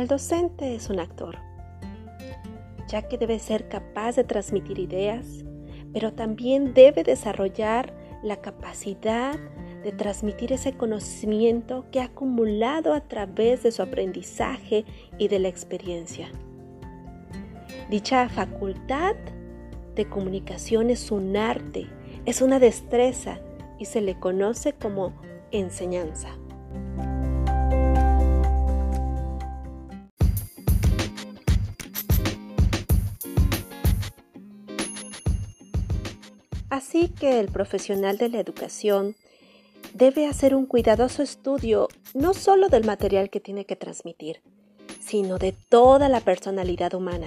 El docente es un actor, ya que debe ser capaz de transmitir ideas, pero también debe desarrollar la capacidad de transmitir ese conocimiento que ha acumulado a través de su aprendizaje y de la experiencia. Dicha facultad de comunicación es un arte, es una destreza y se le conoce como enseñanza. Así que el profesional de la educación debe hacer un cuidadoso estudio no solo del material que tiene que transmitir, sino de toda la personalidad humana,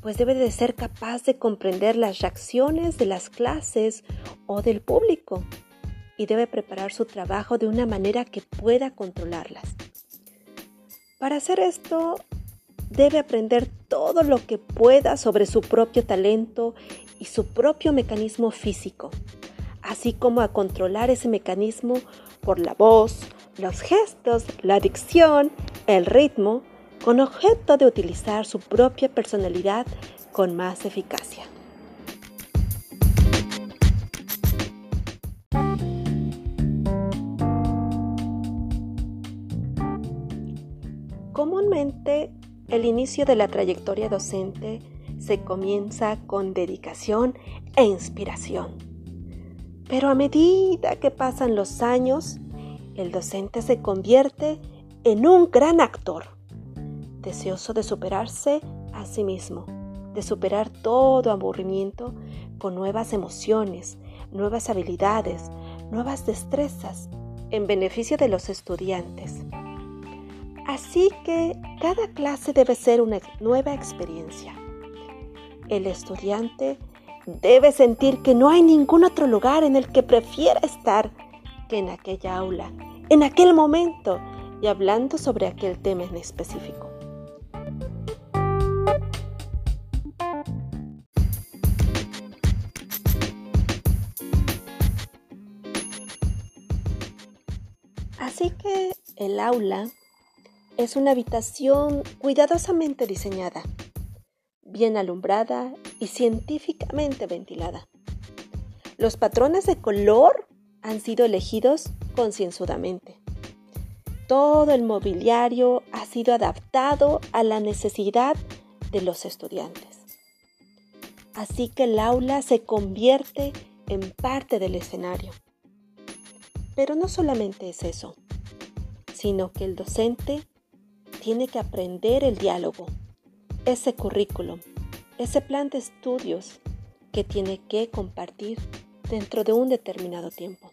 pues debe de ser capaz de comprender las reacciones de las clases o del público y debe preparar su trabajo de una manera que pueda controlarlas. Para hacer esto, debe aprender todo lo que pueda sobre su propio talento y su propio mecanismo físico, así como a controlar ese mecanismo por la voz, los gestos, la dicción, el ritmo, con objeto de utilizar su propia personalidad con más eficacia. Comúnmente, el inicio de la trayectoria docente se comienza con dedicación e inspiración. Pero a medida que pasan los años, el docente se convierte en un gran actor, deseoso de superarse a sí mismo, de superar todo aburrimiento con nuevas emociones, nuevas habilidades, nuevas destrezas en beneficio de los estudiantes. Así que cada clase debe ser una nueva experiencia el estudiante debe sentir que no hay ningún otro lugar en el que prefiera estar que en aquella aula, en aquel momento y hablando sobre aquel tema en específico. Así que el aula es una habitación cuidadosamente diseñada bien alumbrada y científicamente ventilada. Los patrones de color han sido elegidos concienzudamente. Todo el mobiliario ha sido adaptado a la necesidad de los estudiantes. Así que el aula se convierte en parte del escenario. Pero no solamente es eso, sino que el docente tiene que aprender el diálogo, ese currículum, ese plan de estudios que tiene que compartir dentro de un determinado tiempo.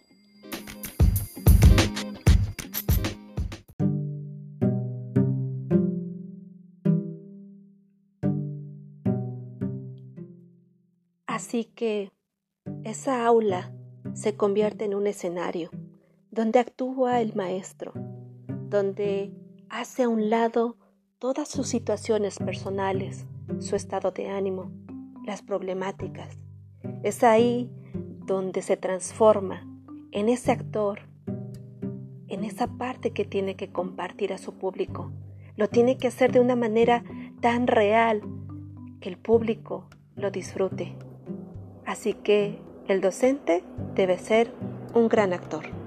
Así que esa aula se convierte en un escenario donde actúa el maestro, donde hace a un lado todas sus situaciones personales, su estado de ánimo, las problemáticas. Es ahí donde se transforma en ese actor, en esa parte que tiene que compartir a su público. Lo tiene que hacer de una manera tan real que el público lo disfrute. Así que el docente debe ser un gran actor.